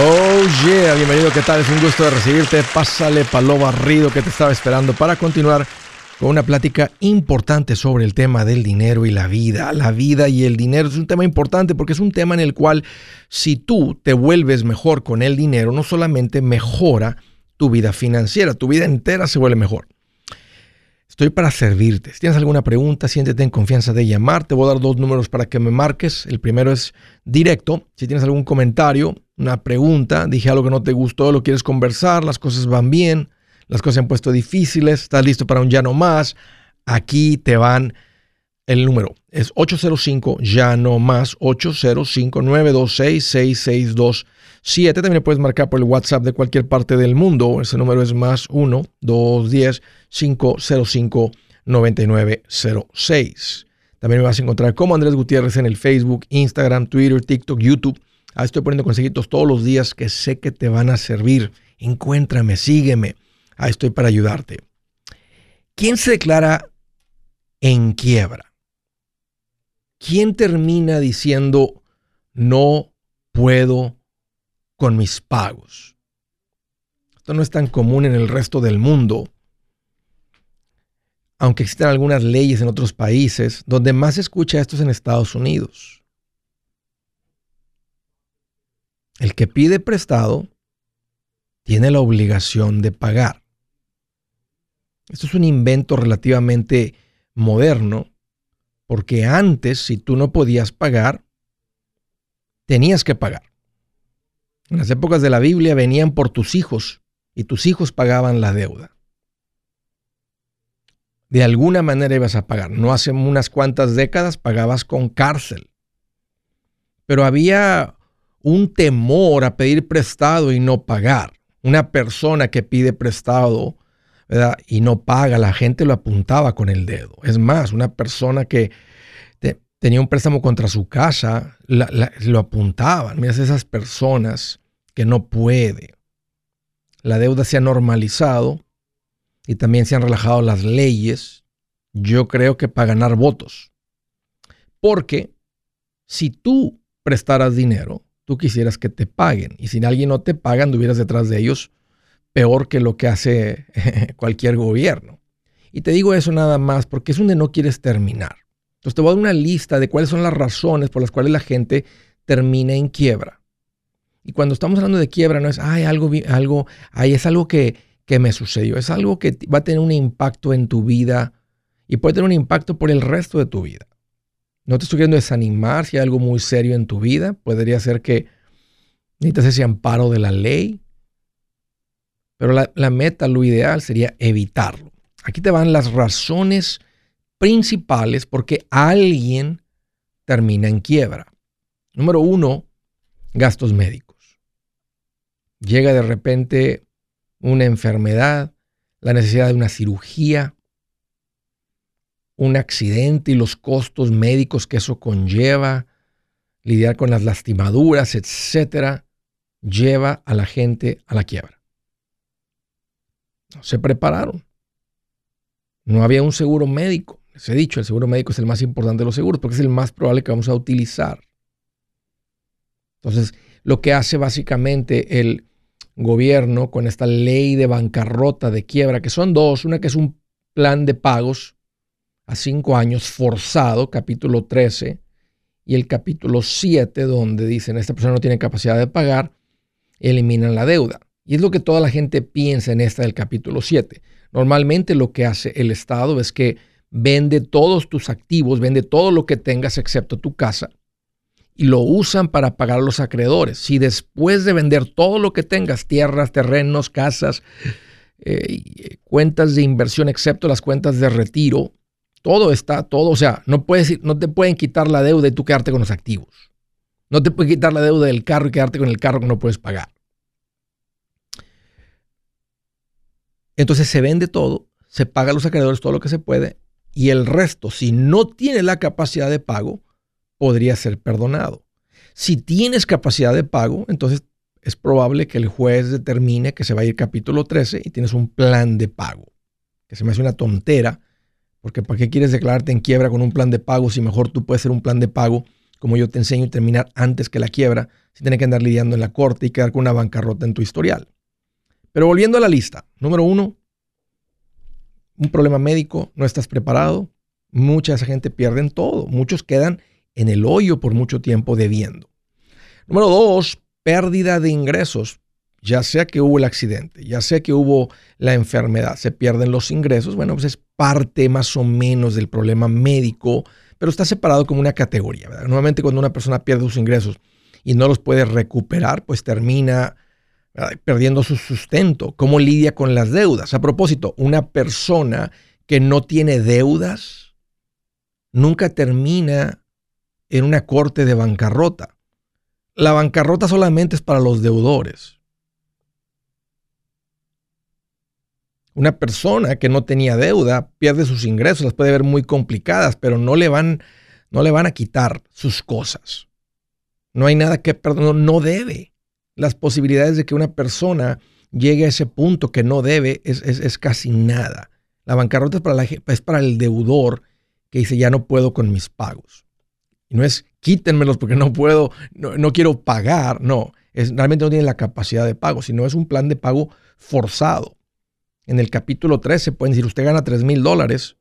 Oh yeah, bienvenido, ¿qué tal? Es un gusto de recibirte. Pásale palo barrido que te estaba esperando para continuar con una plática importante sobre el tema del dinero y la vida. La vida y el dinero es un tema importante porque es un tema en el cual si tú te vuelves mejor con el dinero, no solamente mejora tu vida financiera, tu vida entera se vuelve mejor. Estoy para servirte. Si tienes alguna pregunta, siéntete en confianza de llamar. Te voy a dar dos números para que me marques. El primero es directo. Si tienes algún comentario, una pregunta, dije algo que no te gustó, lo quieres conversar, las cosas van bien, las cosas se han puesto difíciles, estás listo para un ya no más, aquí te van el número. Es 805 ya no más 805 926 6627. También puedes marcar por el WhatsApp de cualquier parte del mundo. Ese número es más 1 210 505 9906. También me vas a encontrar como Andrés Gutiérrez en el Facebook, Instagram, Twitter, TikTok, YouTube Ahí estoy poniendo consejitos todos los días que sé que te van a servir. Encuéntrame, sígueme. Ahí estoy para ayudarte. ¿Quién se declara en quiebra? ¿Quién termina diciendo no puedo con mis pagos? Esto no es tan común en el resto del mundo, aunque existen algunas leyes en otros países, donde más se escucha esto es en Estados Unidos. El que pide prestado tiene la obligación de pagar. Esto es un invento relativamente moderno, porque antes, si tú no podías pagar, tenías que pagar. En las épocas de la Biblia venían por tus hijos y tus hijos pagaban la deuda. De alguna manera ibas a pagar. No hace unas cuantas décadas pagabas con cárcel. Pero había un temor a pedir prestado y no pagar. Una persona que pide prestado y no paga, la gente lo apuntaba con el dedo. Es más, una persona que tenía un préstamo contra su casa, lo apuntaban. Mira esas personas que no puede. La deuda se ha normalizado y también se han relajado las leyes. Yo creo que para ganar votos. Porque si tú prestaras dinero, tú quisieras que te paguen. Y si alguien no te paga, anduvieras detrás de ellos peor que lo que hace cualquier gobierno. Y te digo eso nada más porque es donde no quieres terminar. Entonces te voy a dar una lista de cuáles son las razones por las cuales la gente termina en quiebra. Y cuando estamos hablando de quiebra, no es, ay, algo, algo, ay, es algo que, que me sucedió. Es algo que va a tener un impacto en tu vida y puede tener un impacto por el resto de tu vida. No te estoy queriendo desanimar si hay algo muy serio en tu vida. Podría ser que necesitas ese amparo de la ley. Pero la, la meta, lo ideal sería evitarlo. Aquí te van las razones principales por qué alguien termina en quiebra. Número uno, gastos médicos. Llega de repente una enfermedad, la necesidad de una cirugía, un accidente y los costos médicos que eso conlleva, lidiar con las lastimaduras, etcétera, lleva a la gente a la quiebra. No se prepararon. No había un seguro médico. Les he dicho, el seguro médico es el más importante de los seguros porque es el más probable que vamos a utilizar. Entonces, lo que hace básicamente el gobierno con esta ley de bancarrota, de quiebra, que son dos, una que es un plan de pagos a cinco años forzado, capítulo 13, y el capítulo 7, donde dicen, esta persona no tiene capacidad de pagar, eliminan la deuda. Y es lo que toda la gente piensa en esta del capítulo 7. Normalmente lo que hace el Estado es que vende todos tus activos, vende todo lo que tengas excepto tu casa, y lo usan para pagar a los acreedores. Si después de vender todo lo que tengas, tierras, terrenos, casas, eh, cuentas de inversión, excepto las cuentas de retiro, todo está, todo, o sea, no, puedes, no te pueden quitar la deuda y tú quedarte con los activos. No te pueden quitar la deuda del carro y quedarte con el carro que no puedes pagar. Entonces se vende todo, se paga a los acreedores todo lo que se puede y el resto, si no tiene la capacidad de pago, podría ser perdonado. Si tienes capacidad de pago, entonces es probable que el juez determine que se va a ir capítulo 13 y tienes un plan de pago, que se me hace una tontera porque ¿para qué quieres declararte en quiebra con un plan de pago si mejor tú puedes hacer un plan de pago como yo te enseño, y terminar antes que la quiebra, sin tener que andar lidiando en la corte y quedar con una bancarrota en tu historial. Pero volviendo a la lista, número uno, un problema médico, no estás preparado, mucha de esa gente pierden todo, muchos quedan en el hoyo por mucho tiempo debiendo. Número dos, pérdida de ingresos, ya sea que hubo el accidente, ya sea que hubo la enfermedad, se pierden los ingresos, bueno, pues es parte más o menos del problema médico, pero está separado como una categoría. Normalmente cuando una persona pierde sus ingresos y no los puede recuperar, pues termina perdiendo su sustento. ¿Cómo lidia con las deudas? A propósito, una persona que no tiene deudas nunca termina en una corte de bancarrota. La bancarrota solamente es para los deudores. Una persona que no tenía deuda pierde sus ingresos, las puede ver muy complicadas, pero no le van, no le van a quitar sus cosas. No hay nada que perdonar, no debe. Las posibilidades de que una persona llegue a ese punto que no debe es, casi nada. La bancarrota es para, la, es para el deudor que dice ya no puedo con mis pagos. Y no es quítenmelos porque no puedo, no, no quiero pagar, no, es, realmente no tienen la capacidad de pago, sino es un plan de pago forzado en el capítulo 13 pueden decir, usted gana 3 mil dólares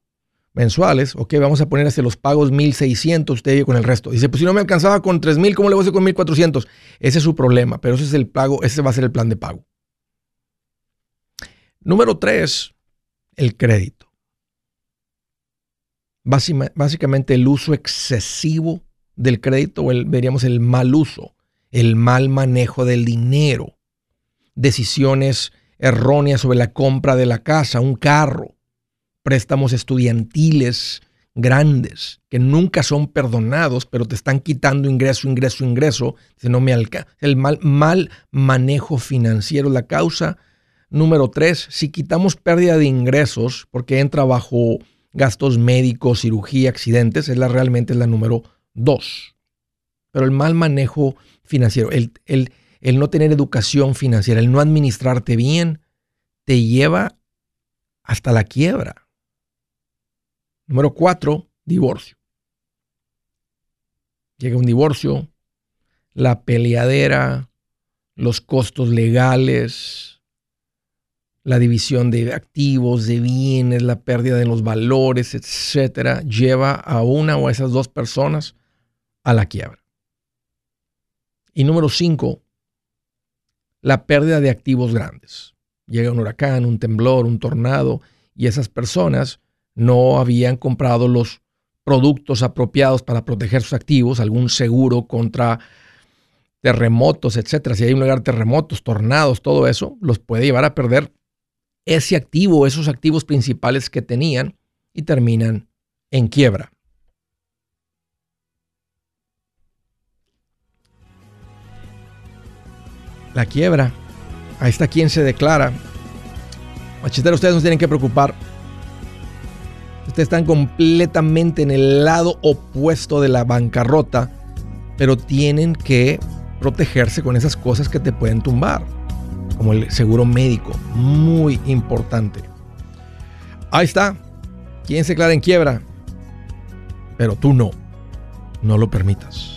mensuales, ok, vamos a poner hacia los pagos 1.600, usted vive con el resto. Dice, pues si no me alcanzaba con 3 mil, ¿cómo le voy a hacer con 1.400? Ese es su problema, pero ese es el pago, ese va a ser el plan de pago. Número 3, el crédito. Básicamente el uso excesivo del crédito, o veríamos el mal uso, el mal manejo del dinero, decisiones errónea sobre la compra de la casa, un carro, préstamos estudiantiles grandes que nunca son perdonados, pero te están quitando ingreso, ingreso, ingreso. Si no me alcanza. El mal, mal manejo financiero, la causa número tres, si quitamos pérdida de ingresos, porque entra bajo gastos médicos, cirugía, accidentes, es la realmente la número dos. Pero el mal manejo financiero, el, el el no tener educación financiera, el no administrarte bien, te lleva hasta la quiebra. Número cuatro, divorcio. Llega un divorcio, la peleadera, los costos legales, la división de activos, de bienes, la pérdida de los valores, etcétera, lleva a una o a esas dos personas a la quiebra. Y número cinco, la pérdida de activos grandes. Llega un huracán, un temblor, un tornado y esas personas no habían comprado los productos apropiados para proteger sus activos, algún seguro contra terremotos, etcétera. Si hay un lugar terremotos, tornados, todo eso, los puede llevar a perder ese activo, esos activos principales que tenían y terminan en quiebra. La quiebra. Ahí está quien se declara. Macheteros, ustedes no tienen que preocupar. Ustedes están completamente en el lado opuesto de la bancarrota, pero tienen que protegerse con esas cosas que te pueden tumbar, como el seguro médico, muy importante. Ahí está. ¿Quién se declara en quiebra? Pero tú no. No lo permitas.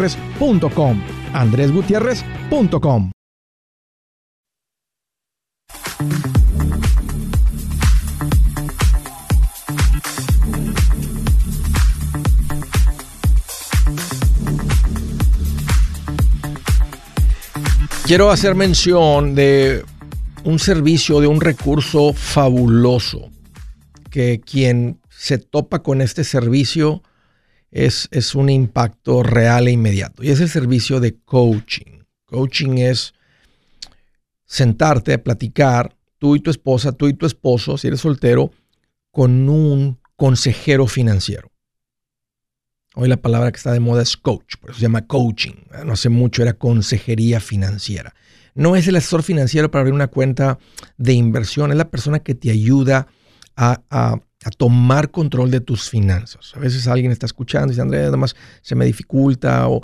andresgutierrez.com. andresgutierrez.com. Quiero hacer mención de un servicio, de un recurso fabuloso, que quien se topa con este servicio es, es un impacto real e inmediato. Y es el servicio de coaching. Coaching es sentarte a platicar, tú y tu esposa, tú y tu esposo, si eres soltero, con un consejero financiero. Hoy la palabra que está de moda es coach, por eso se llama coaching. No hace mucho era consejería financiera. No es el asesor financiero para abrir una cuenta de inversión, es la persona que te ayuda a, a a tomar control de tus finanzas. A veces alguien está escuchando y dice, Andrés, nada más se me dificulta o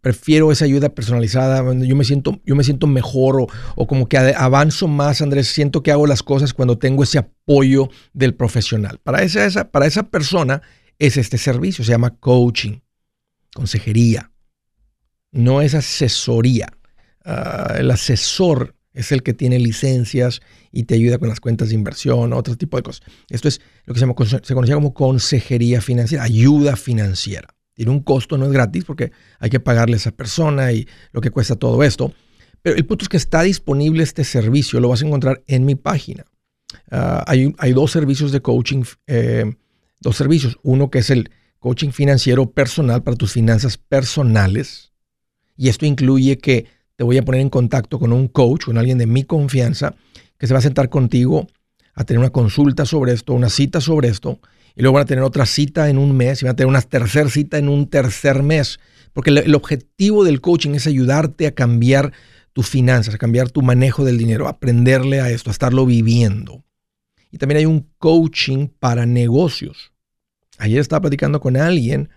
prefiero esa ayuda personalizada, yo me siento, yo me siento mejor o, como que avanzo más, Andrés, siento que hago las cosas cuando tengo ese apoyo del profesional. Para esa, para esa persona es este servicio, se llama coaching, consejería, no es asesoría. Ah, el asesor es el que tiene licencias y te ayuda con las cuentas de inversión, otro tipo de cosas. Esto es lo que se, se conocía como consejería financiera, ayuda financiera. Tiene un costo, no es gratis porque hay que pagarle a esa persona y lo que cuesta todo esto. Pero el punto es que está disponible este servicio, lo vas a encontrar en mi página. Ah, hay, hay, dos servicios de coaching, eh, dos servicios. Uno que es el coaching financiero personal para tus finanzas personales. Y esto incluye que te voy a poner en contacto con un coach, con alguien de mi confianza, que se va a sentar contigo a tener una consulta sobre esto, una cita sobre esto, y luego van a tener otra cita en un mes y van a tener una tercera cita en un tercer mes. Porque el, objetivo del coaching es ayudarte a cambiar tus finanzas, a cambiar tu manejo del dinero, a aprenderle a esto, a estarlo viviendo. Y también hay un coaching para negocios. Ayer estaba platicando con alguien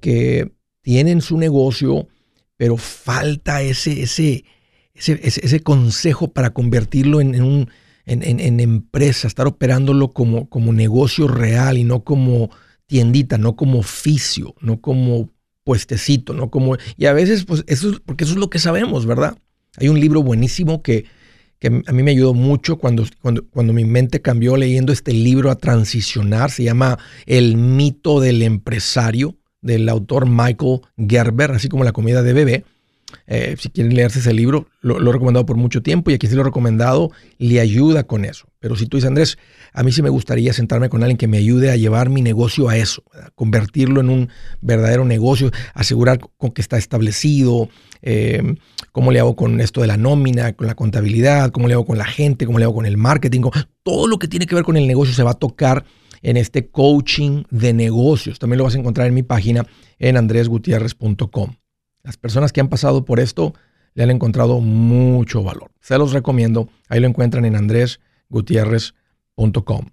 que tiene en su negocio pero falta ese, ese, ese, consejo para convertirlo en, un, en, empresa, estar operándolo como, como negocio real y no como tiendita, no como oficio, no como puestecito, no como... Y a veces, pues eso porque eso es lo que sabemos, ¿verdad? Hay un libro buenísimo que, que a mí me ayudó mucho cuando, cuando, cuando mi mente cambió leyendo este libro a transicionar, se llama El mito del empresario del autor Michael Gerber, así como La comida de bebé. Eh, si quieren leerse ese libro, lo, he recomendado por mucho tiempo y aquí sí lo he recomendado, le ayuda con eso. Pero si tú dices, Andrés, a mí sí me gustaría sentarme con alguien que me ayude a llevar mi negocio a eso, a convertirlo en un verdadero negocio, asegurar con que está establecido, eh, cómo le hago con esto de la nómina, con la contabilidad, cómo le hago con la gente, cómo le hago con el marketing, todo lo que tiene que ver con el negocio se va a tocar en este coaching de negocios. También lo vas a encontrar en mi página en andresgutierrez.com. Las personas que han pasado por esto le han encontrado mucho valor. Se los recomiendo. Ahí lo encuentran en andresgutierrez.com.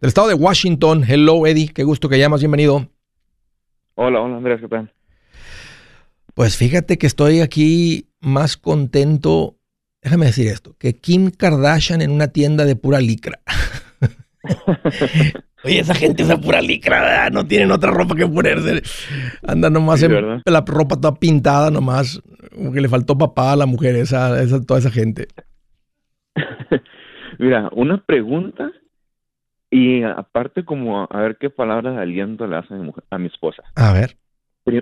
Del estado de Washington, hello Eddie, qué gusto que llamas, bienvenido. Hola, hola Andrés, ¿qué tal? Pues fíjate que estoy aquí más contento, déjame decir esto, que Kim Kardashian en una tienda de pura licra. Oye, esa gente usa pura licra, no tienen otra ropa que ponerse. Andan nomás en la ropa toda pintada, nomás. Como que le faltó papá a la mujer, esa, esa, toda esa gente. Mira, una pregunta y aparte como a ver qué palabras de aliento le hacen a mi, esposa. A ver.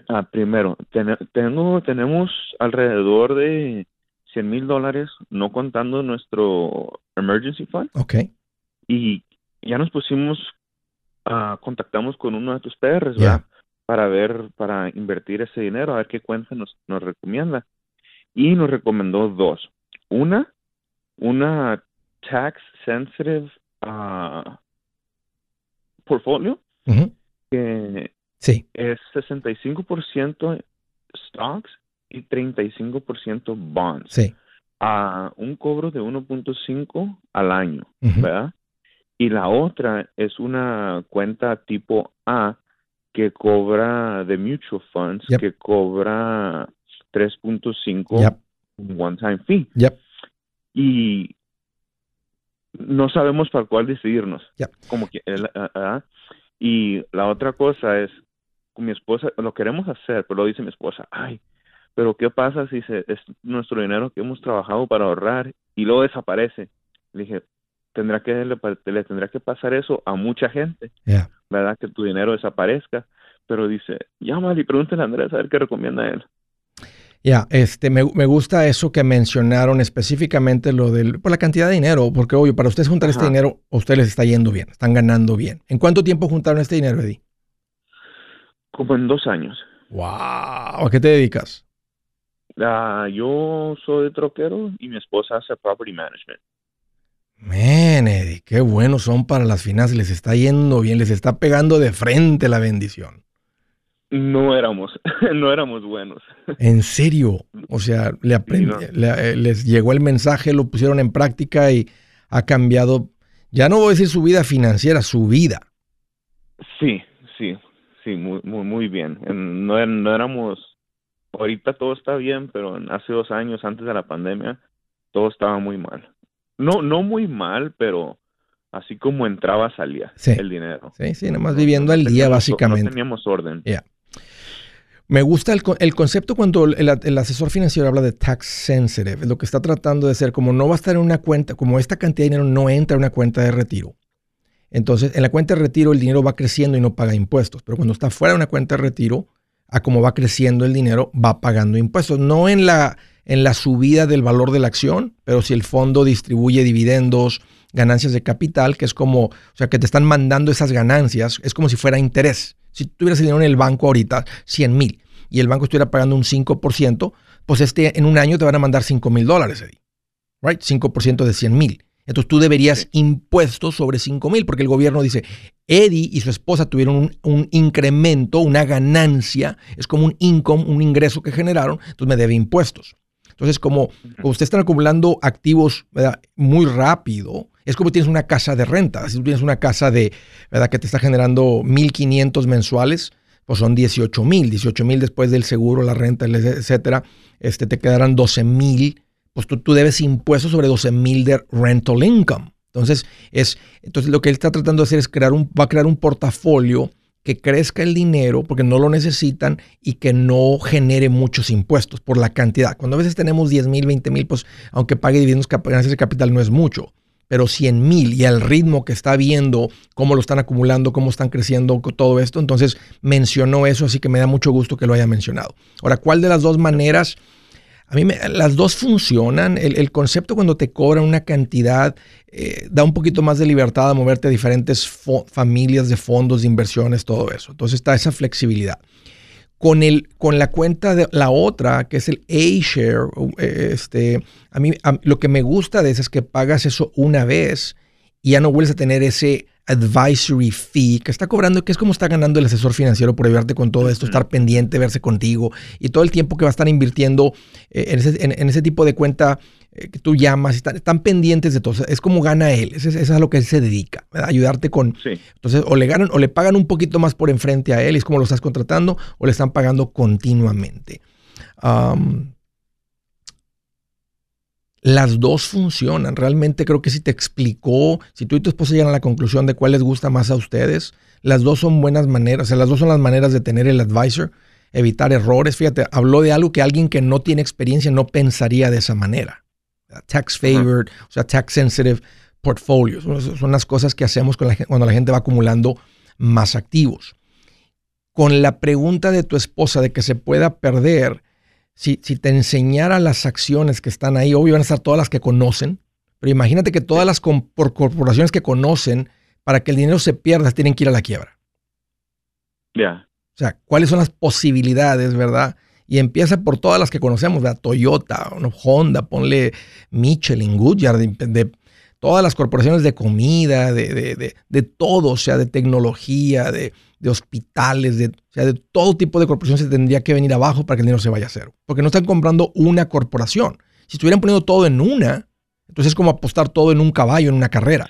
Ah, primero, tenemos alrededor de 100 mil dólares, no contando nuestro emergency fund. Ok. Y ya nos pusimos, ah, contactamos con uno de tus PRs, ¿verdad? Para ver, para invertir ese dinero, a ver qué cuenta nos, nos recomienda. Y nos recomendó dos. Una, una tax sensitive uh, portfolio que Sí. es 65% stocks y 35% bonds. Sí. A un cobro de 1.5 al año. ¿verdad? Y la otra es una cuenta tipo A que cobra de mutual funds, Yep. que cobra 3.5 Yep. one time fee. Yep. Y no sabemos para cuál decidirnos. Yep. Como que el- ah, ah. y la otra cosa es con mi esposa lo queremos hacer, pero lo dice mi esposa, ay, pero qué pasa si se, es nuestro dinero que hemos trabajado para ahorrar y luego desaparece. Le dije, tendrá que le, tendrá que pasar eso a mucha gente, Yeah. ¿verdad? Que tu dinero desaparezca. Pero dice, llámale y pregúntale a Andrés a ver qué recomienda él. Ya, este, me, me gusta eso que mencionaron específicamente lo del, por la cantidad de dinero, porque obvio, para ustedes juntar este dinero, a ustedes les está yendo bien, están ganando bien. ¿En cuánto tiempo juntaron este dinero, Eddie? Como en dos años. Wow, ¿a qué te dedicas? Ah, yo soy troquero y mi esposa hace property management. Eddie, qué buenos son para las finanzas, les está yendo bien, les está pegando de frente la bendición. No éramos, no éramos buenos. En serio, o sea, le aprendí- Sí, le- eh, les llegó el mensaje, lo pusieron en práctica y ha cambiado, ya no voy a decir su vida financiera, su vida. Sí, sí, sí, muy, muy, muy bien. En- No, er- no éramos, ahorita todo está bien, pero hace dos años, antes de la pandemia, todo estaba muy mal. No, no muy mal, pero así como entraba, salía Sí. el dinero. Sí, sí, nada más viviendo No al día, básicamente. No teníamos orden. Me gusta el, el concepto cuando el, el asesor financiero habla de tax sensitive. Es lo que está tratando de hacer, como no va a estar en una cuenta, como esta cantidad de dinero no entra en una cuenta de retiro. Entonces, en la cuenta de retiro el dinero va creciendo y no paga impuestos. Pero cuando está fuera de una cuenta de retiro, a como va creciendo el dinero, va pagando impuestos. No en la, en la subida del valor de la acción, pero si el fondo distribuye dividendos, ganancias de capital, que es como, o sea, que te están mandando esas ganancias, es como si fuera interés. Si tú tuvieras el dinero en el banco ahorita, 100 mil, y el banco estuviera pagando un 5%, pues este en un año te van a mandar 5 mil dólares, Eddie. Right? 5% de 100 mil. Entonces tú deberías Sí. impuestos sobre 5 mil, porque el gobierno dice, Eddie y su esposa tuvieron un, un incremento, una ganancia, es como un income, un ingreso que generaron, entonces me debe impuestos. Entonces, como, como ustedes están acumulando activos ¿verdad? muy rápido, es como tienes una casa de renta. Si tú tienes una casa de, ¿verdad? que te está generando 1.500 mensuales, pues son 18 mil. 18 mil después del seguro, la renta, etcétera, este, te quedarán 12 mil. Pues tú, tú debes impuestos sobre 12 mil de rental income. Entonces, es, entonces, lo que él está tratando de hacer es crear un, va a crear un portafolio que crezca el dinero porque no lo necesitan y que no genere muchos impuestos por la cantidad. Cuando a veces tenemos 10 mil, 20 mil, pues aunque pague dividendos, ganancias de capital no es mucho. Pero 100 mil y al ritmo que está viendo, cómo lo están acumulando, cómo están creciendo todo esto, entonces mencionó eso, así que me da mucho gusto que lo haya mencionado. Ahora, ¿cuál de las dos maneras? A mí me- las dos funcionan. El, concepto cuando te cobran una cantidad eh, da un poquito más de libertad a moverte a diferentes familias de fondos, de inversiones, todo eso. Entonces está esa flexibilidad. Con, el, con la cuenta de la otra, que es el A-Share, eh, este, a mí lo que me gusta de eso es que pagas eso una vez y ya no vuelves a tener ese advisory fee que está cobrando, que es como está ganando el asesor financiero por ayudarte con todo esto, estar pendiente, verse contigo y todo el tiempo que va a estar invirtiendo eh, en, ese, en- en ese tipo de cuenta eh, que tú llamas, están, están pendientes de todo. Es como gana él, eso es, a lo que él se dedica, ¿verdad? ayudarte con... Sí. Entonces, o le ganan o le pagan un poquito más por enfrente a él, es como lo estás contratando, o le están pagando continuamente. Am, las dos funcionan. Realmente creo que si te explicó, si tú y tu esposa llegan a la conclusión de cuál les gusta más a ustedes, las dos son buenas maneras. O sea, las dos son las maneras de tener el advisor, evitar errores. Fíjate, habló de algo que alguien que no tiene experiencia no pensaría de esa manera. Tax favored, o sea, tax sensitive portfolios. Son- las cosas que hacemos con la gen- cuando la gente va acumulando más activos. Con la pregunta de tu esposa de que se pueda perder, si, si te enseñara las acciones que están ahí, obvio van a estar todas las que conocen, pero imagínate que todas las corporaciones que conocen, para que el dinero se pierda, tienen que ir a la quiebra. Ya. O sea, ¿cuáles son las posibilidades, verdad? Y empieza por todas las que conocemos, ¿verdad? Toyota, Honda, ponle Michelin, Goodyear, de, todas las corporaciones de comida, de, de, de, todo, o sea, de tecnología, de, hospitales, de, o sea, de todo tipo de corporaciones se tendría que venir abajo para que el dinero se vaya a cero. Porque no están comprando una corporación. Si estuvieran poniendo todo en una, entonces es como apostar todo en un caballo, en una carrera.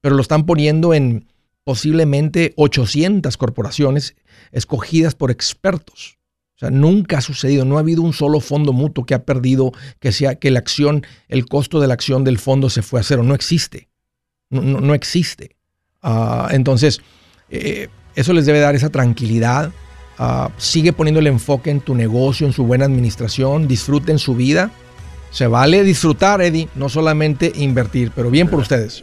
Pero lo están poniendo en posiblemente 800 corporaciones escogidas por expertos. O sea, nunca ha sucedido, no ha habido un solo fondo mutuo que ha perdido, que sea que la acción, el costo de la acción del fondo se fue a cero. No existe. No, existe. Ah, entonces, eh, eso les debe dar esa tranquilidad. Ah, sigue poniendo el enfoque en tu negocio, en su buena administración, disfruten su vida se vale disfrutar, Eddie, no solamente invertir, pero bien por ustedes.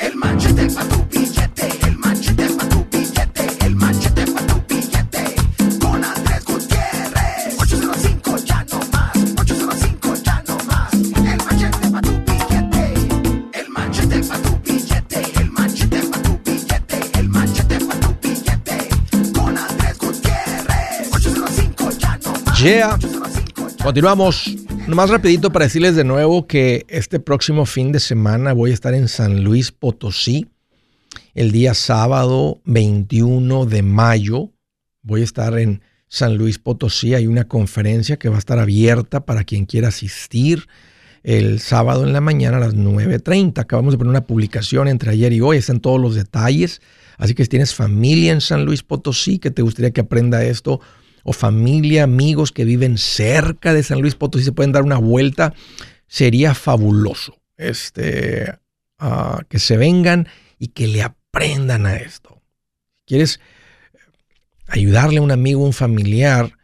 El machete para tu billete, el machete para tu billete, el machete para tu billete. Con Andrés Gutiérrez. 805 ya no más, 805 ya no más. El machete para tu billete, el machete para tu billete, el machete para tu billete, el machete para tu billete. Con Andrés Gutiérrez. 805 ya no más. Yeah. Continuamos más rapidito para decirles de nuevo que este próximo fin de semana voy a estar en San Luis Potosí. El día sábado 21 de mayo voy a estar en San Luis Potosí. Hay una conferencia que va a estar abierta para quien quiera asistir el sábado en la mañana a las 9.30. Acabamos de poner una publicación entre ayer y hoy. Están todos los detalles. Así que si tienes familia en San Luis Potosí que te gustaría que aprenda esto, o familia, amigos que viven cerca de San Luis Potosí se pueden dar una vuelta, sería fabuloso. Este, ah, que se vengan y que le aprendan a esto. ¿Quieres ayudarle a un amigo, un familiar?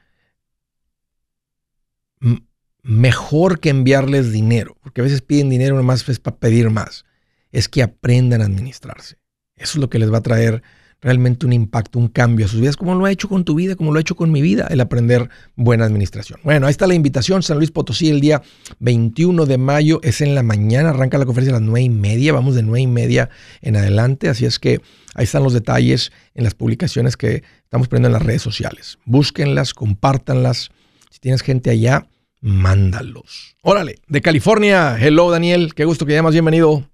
Mejor que enviarles dinero, porque a veces piden dinero nomás es para pedir más. Es que aprendan a administrarse. Eso es lo que les va a traer realmente un impacto, un cambio a sus vidas, como lo ha hecho con tu vida, como lo ha hecho con mi vida, el aprender buena administración. Bueno, ahí está la invitación, San Luis Potosí, el día 21 de mayo, es en la mañana, arranca la conferencia a las 9 y media, vamos de 9 y media en adelante, así es que ahí están los detalles en las publicaciones que estamos poniendo en las redes sociales. Búsquenlas, compártanlas, si tienes gente allá, mándalos. Órale, de California, hello Daniel, qué gusto que llamas, bienvenido.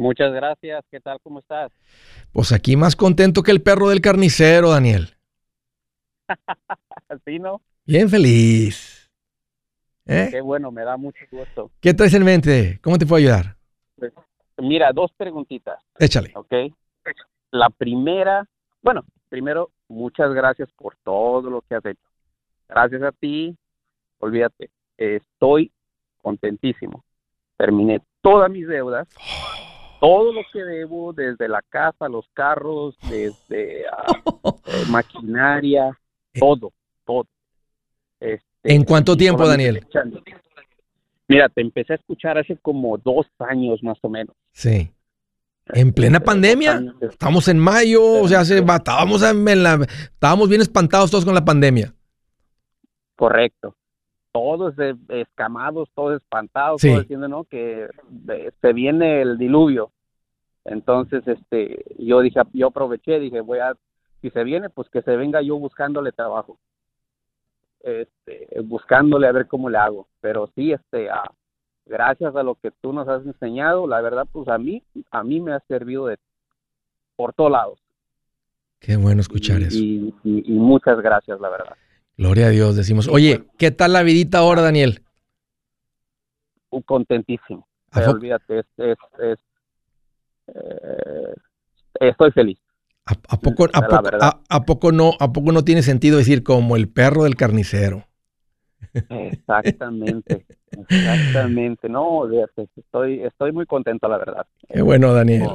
Muchas gracias. ¿Qué tal? ¿Cómo estás? Pues aquí más contento que el perro del carnicero, Daniel. ¿Sí, no? Bien feliz. ¿Eh? Qué bueno, me da mucho gusto. ¿Qué traes en mente? ¿Cómo te puedo ayudar? Pues, mira, dos preguntitas. Échale. Ok. La primera, bueno, primero, muchas gracias por todo lo que has hecho. Gracias a ti, olvídate, estoy contentísimo. Terminé todas mis deudas. Todo lo que debo, desde la casa, los carros, desde eh, maquinaria, todo, todo. Este, ¿En cuánto tiempo, Daniel? Mira, te empecé a escuchar hace como dos años más o menos. Sí. En plena pandemia, estamos en mayo, o sea, estábamos, en la, estábamos bien espantados todos con la pandemia. Correcto todos escamados, todos espantados, todos diciendo, ¿no? Que se viene el diluvio. Entonces, este, yo dije, yo aproveché, dije, voy a, si se viene, pues que se venga yo buscándole trabajo. este, buscándole a ver cómo le hago. Pero sí, este, gracias a lo que tú nos has enseñado, la verdad, pues a mí, a mí me ha servido de por todos lados. Qué bueno escuchar eso. Y, muchas gracias, la verdad. Gloria a Dios, decimos. Oye, ¿qué tal la vidita ahora, Daniel? Contentísimo. olvídate, es, es, eh, estoy feliz. ¿A, poco, a, poco, no, ¿A poco no tiene sentido decir como el perro del carnicero? Exactamente, exactamente. No, estoy, estoy muy contento, la verdad. Qué bueno, Daniel.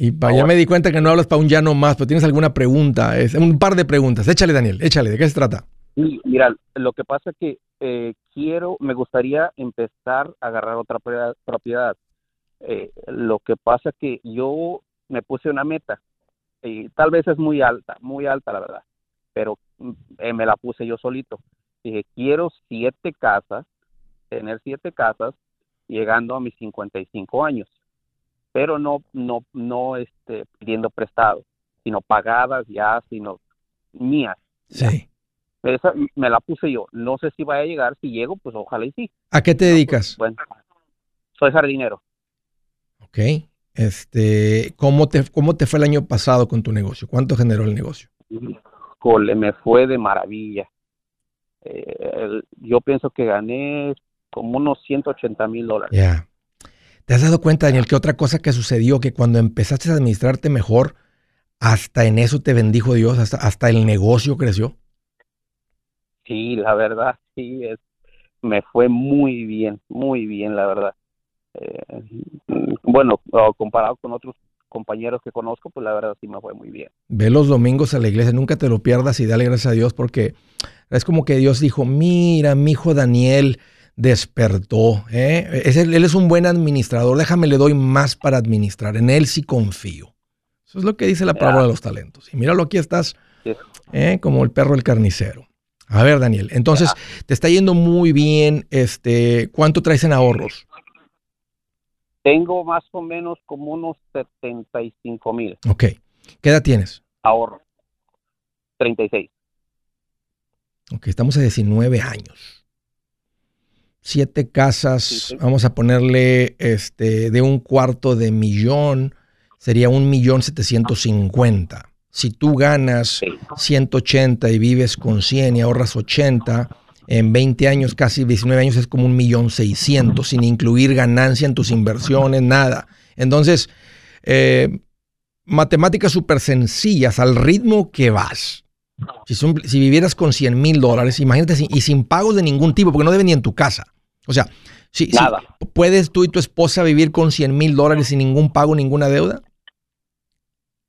Y ya me di cuenta que no hablas para un llano más, pero tienes alguna pregunta, es un par de preguntas. Échale, Daniel, échale, ¿de qué se trata? mira, lo que pasa es que eh, quiero, me gustaría empezar a agarrar otra propiedad. Eh, lo que pasa es que yo me puse una meta y tal vez es muy alta, muy alta la verdad, pero mm, eh, me la puse yo solito. Dije, quiero siete casas, tener siete casas llegando a mis 55 años, pero no, no, no este, pidiendo prestado, sino pagadas ya, sino mías. Sí. Esa me la puse yo. No sé si va a llegar. Si llego, pues ojalá y sí. ¿A qué te pues, dedicas? bueno, soy jardinero. Ok. Este, ¿cómo te, ¿Cómo te fue el año pasado con tu negocio? ¿Cuánto generó el negocio? Cole, me fue de maravilla. Eh, yo pienso que gané como unos 180 mil dólares. Ya. ¿Te has dado cuenta, Daniel, que otra cosa que sucedió, que cuando empezaste a administrarte mejor, hasta en eso te bendijo Dios, hasta, hasta el negocio creció? Sí, la verdad, sí, es, me fue muy bien, muy bien, la verdad. Eh, bueno, comparado con otros compañeros que conozco, pues la verdad sí me fue muy bien. Ve los domingos a la iglesia, nunca te lo pierdas y dale gracias a Dios porque es como que Dios dijo, mira, mi hijo Daniel despertó, ¿eh? él es un buen administrador, déjame le doy más para administrar, en él sí confío. Eso es lo que dice la palabra de los talentos. Y míralo, aquí estás, ¿eh? como el perro del carnicero. A ver, Daniel, entonces te está yendo muy bien, este, ¿cuánto traes en ahorros? Tengo más o menos como unos 75 mil. Ok. ¿Qué edad tienes? Ahorro. 36. Ok, estamos a 19 años. Siete casas, vamos a ponerle este, de un cuarto de millón, sería un millón setecientos cincuenta. Si tú ganas 180 y vives con 100 y ahorras 80, en 20 años, casi 19 años, es como un millón seiscientos, sin incluir ganancia en tus inversiones, nada. Entonces, eh, matemáticas súper sencillas, al ritmo que vas. Si, si vivieras con 100 mil dólares, imagínate, y sin pagos de ningún tipo, porque no deben ni en tu casa. O sea, si, ¿puedes tú y tu esposa vivir con 100 mil dólares sin ningún pago, ninguna deuda?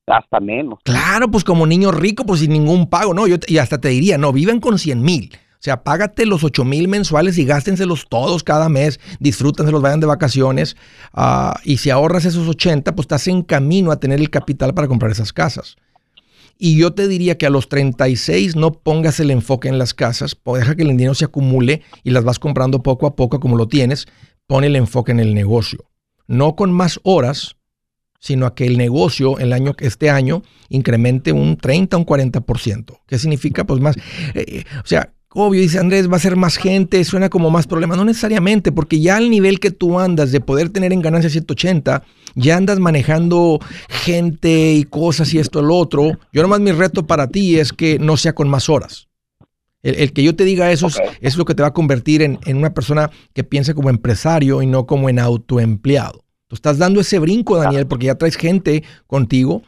Hasta menos. Claro, pues como niño rico, pues sin ningún pago, ¿no? Yo, y hasta te diría, no, viven con 100 mil. O sea, págate los 8 mil mensuales y gástenselos todos cada mes, disfrútenselos, vayan de vacaciones. Ah, y si ahorras esos 80, pues estás en camino a tener el capital para comprar esas casas. Y yo te diría que a los 36 no pongas el enfoque en las casas, deja que el dinero se acumule y las vas comprando poco a poco como lo tienes, pon el enfoque en el negocio. No con más horas, sino a que el negocio el año, este año incremente un 30 o un 40%. ¿Qué significa? Pues más, eh, eh, o sea, Obvio, dice Andrés, va a ser más gente, suena como más problema. No necesariamente, porque ya al nivel que tú andas de poder tener en ganancia 180, ya andas manejando gente y cosas y esto, lo otro. Yo nomás mi reto para ti es que no sea con más horas. El, que yo te diga eso es, lo que te va a convertir en, una persona que piense como empresario y no como en autoempleado. Tú estás dando ese brinco, Daniel, porque ya traes gente contigo.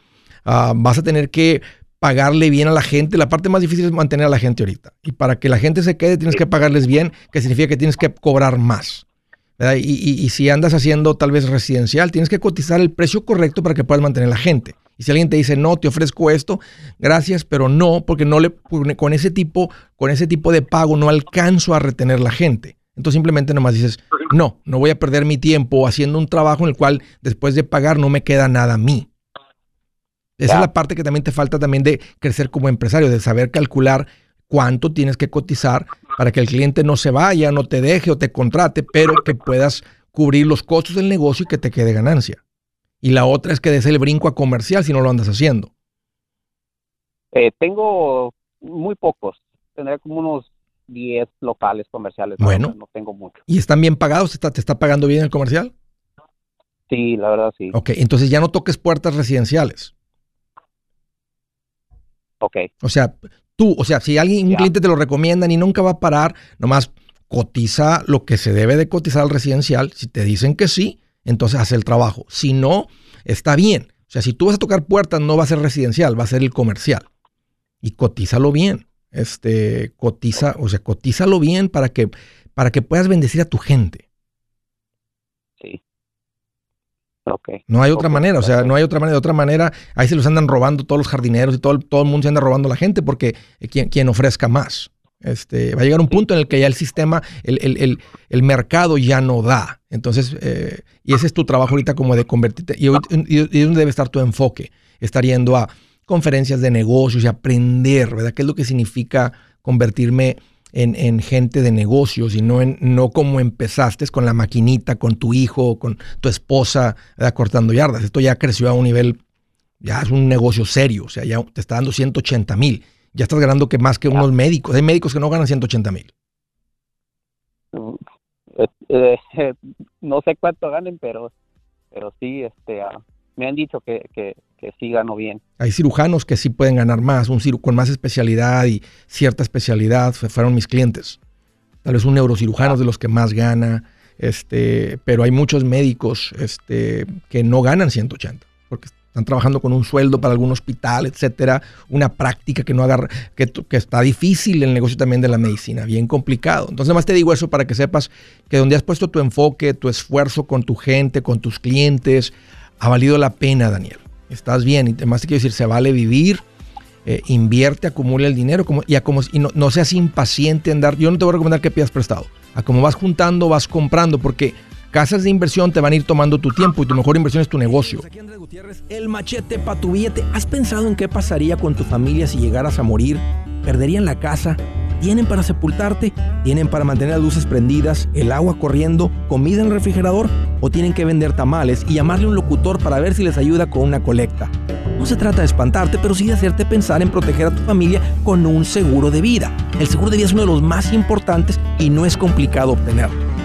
Ah, vas a tener que pagarle bien a la gente. La parte más difícil es mantener a la gente ahorita. Y para que la gente se quede tienes que pagarles bien, que significa que tienes que cobrar más. Y, si andas haciendo tal vez residencial, tienes que cotizar el precio correcto para que puedas mantener a la gente. Y si alguien te dice, no, te ofrezco esto, gracias, pero no, porque no le, con ese tipo, con ese tipo de pago no alcanzo a retener la gente. Entonces simplemente nomás dices, no, no voy a perder mi tiempo haciendo un trabajo en el cual después de pagar no me queda nada a mí. Esa es la parte que también te falta también de crecer como empresario, de saber calcular cuánto tienes que cotizar para que el cliente no se vaya, no te deje o te contrate, pero que puedas cubrir los costos del negocio y que te quede ganancia. Y la otra es que des el brinco a comercial si no lo andas haciendo. Eh, tengo muy pocos, tendré como unos 10 locales comerciales. Bueno. No, tengo mucho. ¿Y están bien pagados? ¿Te está, ¿Te está pagando bien el comercial? Sí, la verdad sí. Ok, entonces ya no toques puertas residenciales. Ok. O sea, tú, o sea, si alguien, un cliente te lo recomienda y nunca va a parar, nomás cotiza lo que se debe de cotizar al residencial. Si te dicen que sí, entonces haz el trabajo. Si no, está bien. O sea, si tú vas a tocar puertas, no va a ser residencial, va a ser el comercial. Y cotízalo bien. Este, cotiza, o sea, cotízalo bien para que, para que puedas bendecir a tu gente. Sí. Ok. No hay otra manera, o sea, no hay otra manera. De otra manera, ahí se los andan robando todos los jardineros y todo, todo el mundo se anda robando a la gente porque quien, quien ofrezca más. Este, va a llegar un punto en el que ya el sistema, el, mercado ya no da. Entonces, eh, y ese es tu trabajo ahorita como de convertirte. Y, y, y, donde debe estar tu enfoque. Estar yendo a conferencias de negocios y aprender, ¿verdad? ¿Qué es lo que significa convertirme en, gente de negocios y no, en, no como empezaste con la maquinita, con tu hijo, con tu esposa, cortando yardas? Esto ya creció a un nivel, ya es un negocio serio, o sea, ya te está dando 180 mil ya estás ganando que más que unos médicos. Hay médicos que no ganan 180 mil. Eh, eh, no sé cuánto ganen, pero, pero sí, este, ah, me han dicho que, que, sí gano bien. Hay cirujanos que sí pueden ganar más, un ciru con más especialidad y cierta especialidad, fueron mis clientes. Tal vez un neurocirujano es de los que más gana, este, pero hay muchos médicos este, que no ganan 180, porque están trabajando con un sueldo para algún hospital, etcétera, una práctica que no agarra, que, que, está difícil el negocio también de la medicina, bien complicado. Entonces, más te digo eso para que sepas que donde has puesto tu enfoque, tu esfuerzo con tu gente, con tus clientes, ha valido la pena, Daniel. Estás bien, y además te quiero decir, se vale vivir, eh, invierte, acumula el dinero, como, y, como, y no, no seas impaciente en dar. Yo no te voy a recomendar que pidas prestado. A como vas juntando, vas comprando, porque Casas de inversión te van a ir tomando tu tiempo y tu mejor inversión es tu negocio. Aquí Andrés Gutiérrez, el machete para tu billete. ¿Has pensado en qué pasaría con tu familia si llegaras a morir? ¿Perderían la casa? ¿Tienen para sepultarte? ¿Tienen para mantener las luces prendidas, el agua corriendo, comida en el refrigerador? ¿O tienen que vender tamales y llamarle a un locutor para ver si les ayuda con una colecta? No se trata de espantarte, pero sí de hacerte pensar en proteger a tu familia con un seguro de vida. El seguro de vida es uno de los más importantes y no es complicado obtenerlo.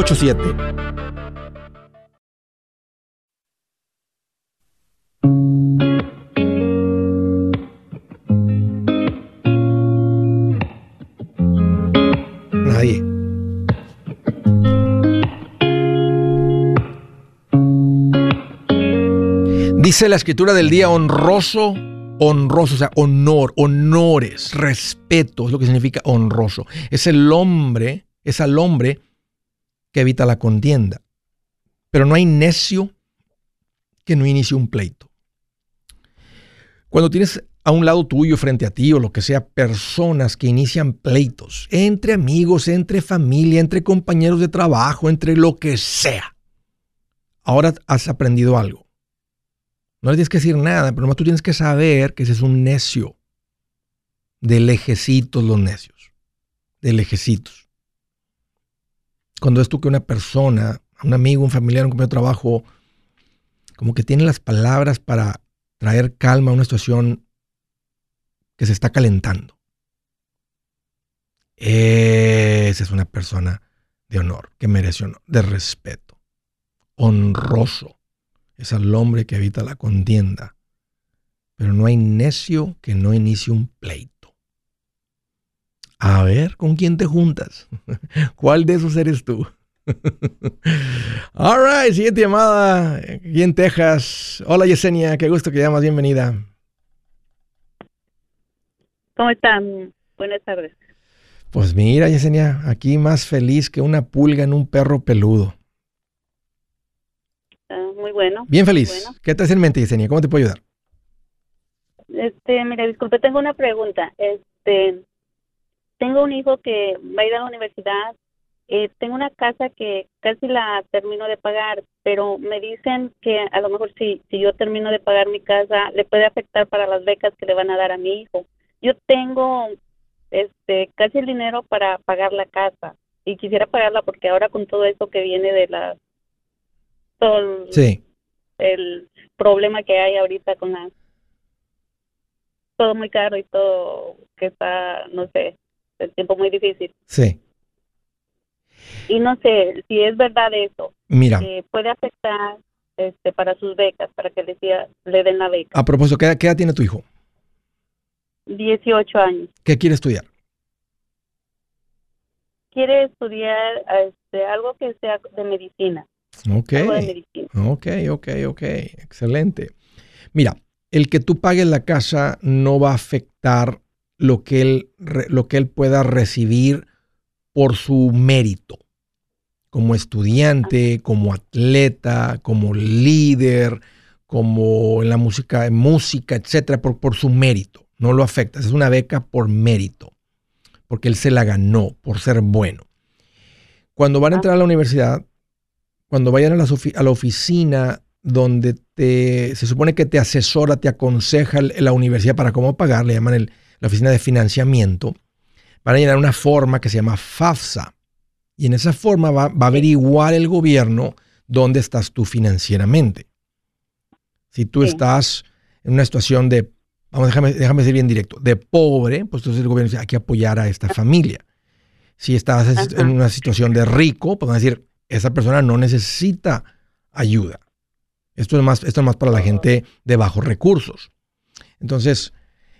87. Dice la escritura del día honroso, honroso, o sea, honor, honores, respeto, es lo que significa honroso. Es el hombre, es al hombre que evita la contienda. Pero no hay necio que no inicie un pleito. Cuando tienes a un lado tuyo frente a ti o lo que sea, personas que inician pleitos entre amigos, entre familia, entre compañeros de trabajo, entre lo que sea. Ahora has aprendido algo. No le tienes que decir nada, pero nomás tú tienes que saber que ese es un necio. De lejecitos los necios. De lejecitos. Cuando es tú que una persona, un amigo, un familiar, un compañero de trabajo, como que tiene las palabras para traer calma a una situación que se está calentando. Esa es una persona de honor, que merece honor, de respeto, honroso es al hombre que evita la contienda. Pero no hay necio que no inicie un pleito. A ver, ¿con quién te juntas? ¿Cuál de esos eres tú? All right, siguiente llamada aquí en Texas. Hola Yesenia, qué gusto que llamas, bienvenida. ¿Cómo están? Buenas tardes. Pues mira, Yesenia, aquí más feliz que una pulga en un perro peludo muy bueno. Bien feliz. ¿Qué te hace en mente, Yesenia? ¿Cómo te puedo ayudar? Este, mira, disculpe, tengo una pregunta. Este, tengo un hijo que va a ir a la universidad. Eh, tengo una casa que casi la termino de pagar, pero me dicen que a lo mejor si, si yo termino de pagar mi casa, le puede afectar para las becas que le van a dar a mi hijo. Yo tengo este casi el dinero para pagar la casa y quisiera pagarla porque ahora con todo esto que viene de la todo Sí. el problema que hay ahorita con la todo muy caro y todo que está no sé el tiempo muy difícil Sí. y no sé si es verdad eso Mira, que puede afectar este para sus becas para que le, siga- le den la beca a propósito, ¿qué edad, qué edad tiene tu hijo? 18 años ¿Qué quiere estudiar? quiere estudiar este algo que sea de medicina Ok. algo de medicina Ok, ok, ok. Excelente. Mira, el que tú pagues la casa no va a afectar lo que él, lo que él pueda recibir por su mérito. Como estudiante, como atleta, como líder, como en la música, en música, etcétera, por, por su mérito. No lo afecta. Es una beca por mérito. Porque él se la ganó por ser bueno. Cuando van a entrar a la universidad, cuando vayan a la, a la oficina donde te, se supone que te asesora, te aconseja la universidad para cómo pagar, le llaman el- la oficina de financiamiento, van a llenar una forma que se llama FAFSA. Y en esa forma va, va a averiguar el gobierno dónde estás tú financieramente. Si tú Sí. estás en una situación de, vamos, déjame, déjame ser bien directo, de pobre, pues entonces el gobierno dice, hay que apoyar a esta familia. Si estás en- Ajá. en una situación de rico, pues van a decir, esa persona no necesita ayuda. Esto es más, esto es más para la gente de bajos recursos. Entonces,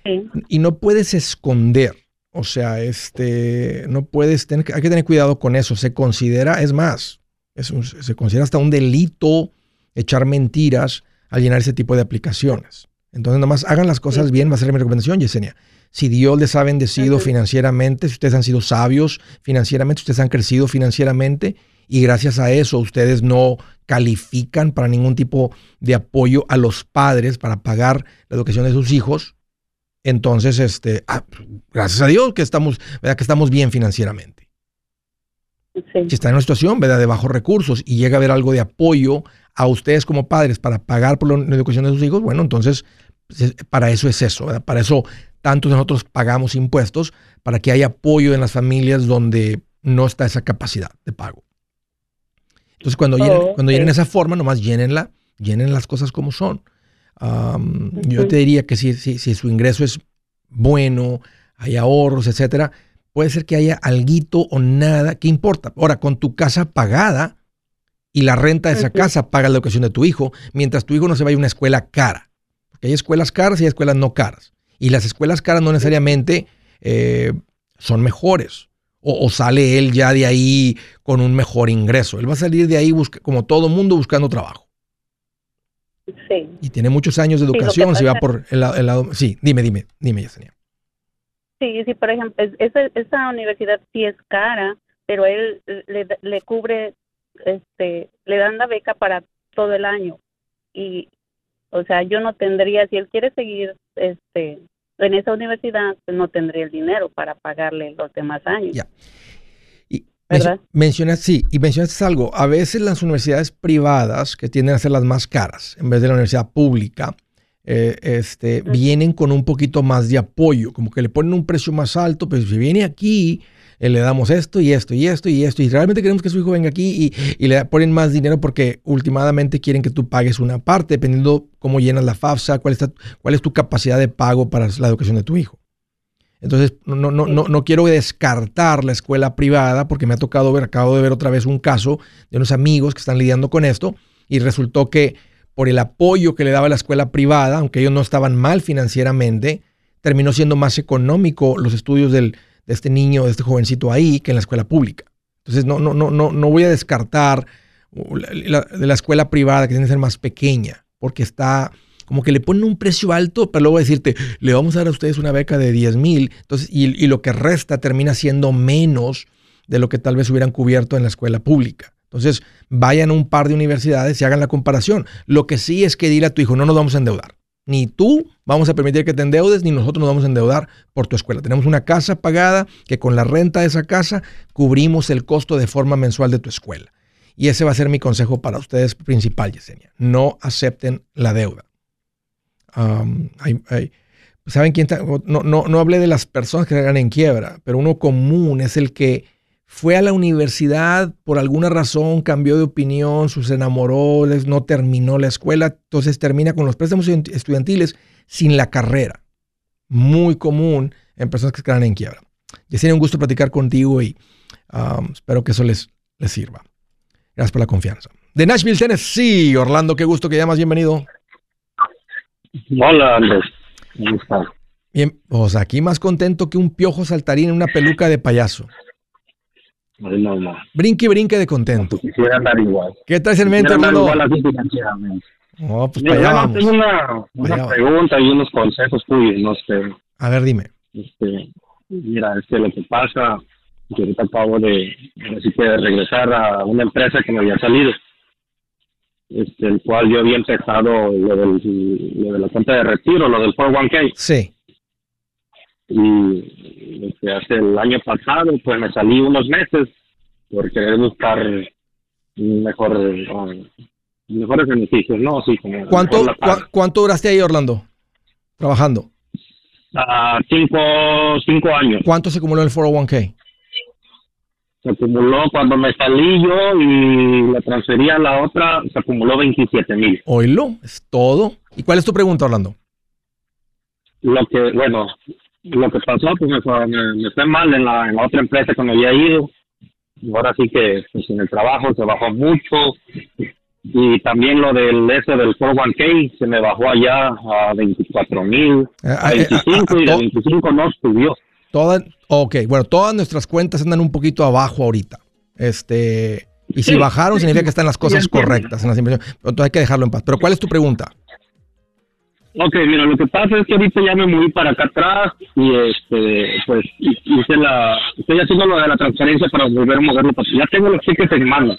sí y no puedes esconder, o sea, este, no puedes tener, hay que tener cuidado con eso. Se considera, es más, es un- se considera hasta un delito echar mentiras al llenar ese tipo de aplicaciones. Entonces, nomás hagan las cosas bien, va a ser mi recomendación, Yesenia. Si Dios les ha bendecido financieramente, si ustedes han sido sabios financieramente, ustedes han crecido financieramente y gracias a eso ustedes no califican para ningún tipo de apoyo a los padres para pagar la educación de sus hijos, entonces, este, ah, gracias a Dios que estamos, ¿verdad? que estamos bien financieramente. sí Si está en una situación ¿verdad? de bajos recursos y llega a haber algo de apoyo a ustedes como padres para pagar por la educación de sus hijos, bueno, entonces pues, para eso es eso, ¿verdad? para eso tantos de nosotros pagamos impuestos, para que haya apoyo en las familias donde no está esa capacidad de pago. Entonces, cuando, llenen, Oh, cuando llenen esa forma, nomás llénenla, llenen las cosas como son. Am, Yo te diría que si, si, si su ingreso es bueno, hay ahorros, etcétera, puede ser que haya alguito o nada, ¿qué importa? Ahora, con tu casa pagada y la renta de esa casa paga la educación de tu hijo, mientras tu hijo no se vaya a una escuela cara. Porque hay escuelas caras y hay escuelas no caras. Y las escuelas caras no necesariamente eh, son mejores. O, o sale él ya de ahí con un mejor ingreso. Él va a salir de ahí busca- como todo mundo buscando trabajo. Sí Y tiene muchos años de educación. si va por el, lado- el lado... Sí, dime, dime, dime, Yesenia. Sí, sí, por ejemplo, es- esa, esa universidad sí es cara, pero él le, le cubre, este, le dan la beca para todo el año. Y, o sea, yo no tendría, si él quiere seguir, este, en esa universidad, no tendría el dinero para pagarle los demás años. Ya. Mencionas, sí, y mencionaste algo. A veces las universidades privadas, que tienden a ser las más caras, en vez de la universidad pública, eh, este, vienen con un poquito más de apoyo, como que le ponen un precio más alto, pero si viene aquí, eh, le damos esto y esto y esto y esto, y realmente queremos que su hijo venga aquí y, y le ponen más dinero porque últimamente quieren que tú pagues una parte, dependiendo cómo llenas la FAFSA, cuál, está, cuál es tu capacidad de pago para la educación de tu hijo. Entonces, no, no, no, no, quiero descartar la escuela privada porque me ha tocado ver, acabo de ver otra vez un caso de unos amigos que están lidiando con esto y resultó que por el apoyo que le daba la escuela privada, aunque ellos no estaban mal financieramente, terminó siendo más económico los estudios del, de este niño, de este jovencito ahí, que en la escuela pública. Entonces, no, no, no, no, no voy a descartar uh, la- de la escuela privada que tiene que ser más pequeña, porque está como que le ponen un precio alto, pero luego decirte, le vamos a dar a ustedes una beca de 10 mil, y lo que resta termina siendo menos de lo que tal vez hubieran cubierto en la escuela pública. Entonces, vayan a un par de universidades y hagan la comparación. Lo que sí es que dile a tu hijo, no nos vamos a endeudar. ni tú vamos a permitir que te endeudes, ni nosotros nos vamos a endeudar por tu escuela. Tenemos una casa pagada que con la renta de esa casa cubrimos el costo de forma mensual de tu escuela. Y ese va a ser mi consejo para ustedes principal, Yesenia. No acepten la deuda. ¿Saben quién? No, no, no hablé de las personas que se en quiebra, pero uno común es el que fue a la universidad por alguna razón, cambió de opinión, se enamoró, no terminó la escuela, entonces termina con los préstamos estudiantiles sin la carrera. Muy común en personas que quedan en quiebra. Yesenia, un gusto platicar contigo y espero que eso les, les sirva. Gracias por la confianza. De Nashville, Tennessee, Orlando, qué gusto que llamas, bienvenido. Hola, Andrés. ¿Cómo estás? Bien, pues aquí más contento que un piojo saltarín en una peluca de payaso. No, no. Brinque, brinque de contento. quisiera andar igual. ¿Qué traes en mente, hermano? No, pues para allá Tengo una, una pregunta y unos consejos tuyos, no sé. A ver, dime. Este, mira, es que lo que pasa, que ahorita acabo de, que regresar a una empresa que me había salido, este, el cual yo había empezado lo, del, lo de la cuenta de retiro, lo del 401k. Sí. Y este, hace el año pasado pues me salí unos meses por querer buscar mejor uh, mejores beneficios no sí como cuánto cuánto duraste ahí Orlando trabajando uh, cinco cinco años. Cuánto se acumuló en el 401k se acumuló cuando me salí yo y la transferí a la otra se acumuló 27 mil oílo es todo y cuál es tu pregunta Orlando lo que bueno lo que pasó, pues me fue, me, mal en la, en la otra empresa que me había ido. Ahora sí que pues, en el trabajo se bajó mucho. Y también lo del ese del 401k se me bajó allá a 24 mil, eh, a 25 eh, y de 25 no subió. Todas, ok, bueno, todas nuestras cuentas andan un poquito abajo ahorita. Este, y si bajaron significa que están las cosas correctas en las inversiones. Entonces hay que dejarlo en paz. Pero ¿cuál es tu pregunta? Ok, mira, lo que pasa es que ahorita ya me moví para acá atrás y este, pues hice la, estoy haciendo lo de la transferencia para volver a moverlo, porque ya tengo los cheques en mano.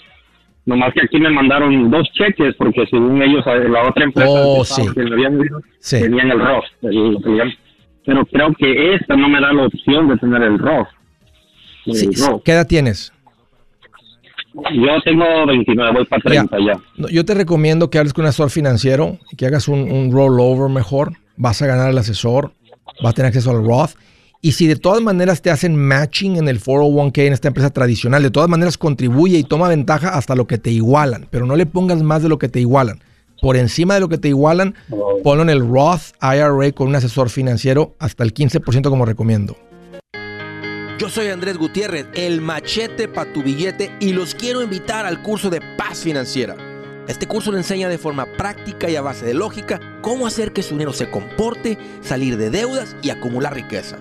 Nomás que aquí me mandaron dos cheques porque según ellos la otra empresa oh, que me habían tenían el ROS. Pero creo que esta no me da la opción de tener el ROS. Sí, ¿Qué edad tienes? Yo tengo 29, voy para 30 ya. Yo te recomiendo que hables con un asesor financiero que hagas un, rollover mejor. Vas a ganar el asesor, vas a tener acceso al Roth. Y si de todas maneras te hacen matching en el 401k en esta empresa tradicional, de todas maneras contribuye y toma ventaja hasta lo que te igualan, pero no le pongas más de lo que te igualan. Por encima de lo que te igualan, ponlo en el Roth IRA con un asesor financiero hasta el 15% como recomiendo. Yo soy Andrés Gutiérrez, el machete para tu billete y los quiero invitar al curso de paz financiera. Este curso le enseña de forma práctica y a base de lógica cómo hacer que su dinero se comporte, salir de deudas y acumular riqueza.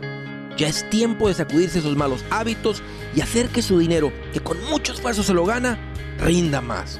Ya es tiempo de sacudirse esos malos hábitos y hacer que su dinero, que con mucho esfuerzo se lo gana, rinda más.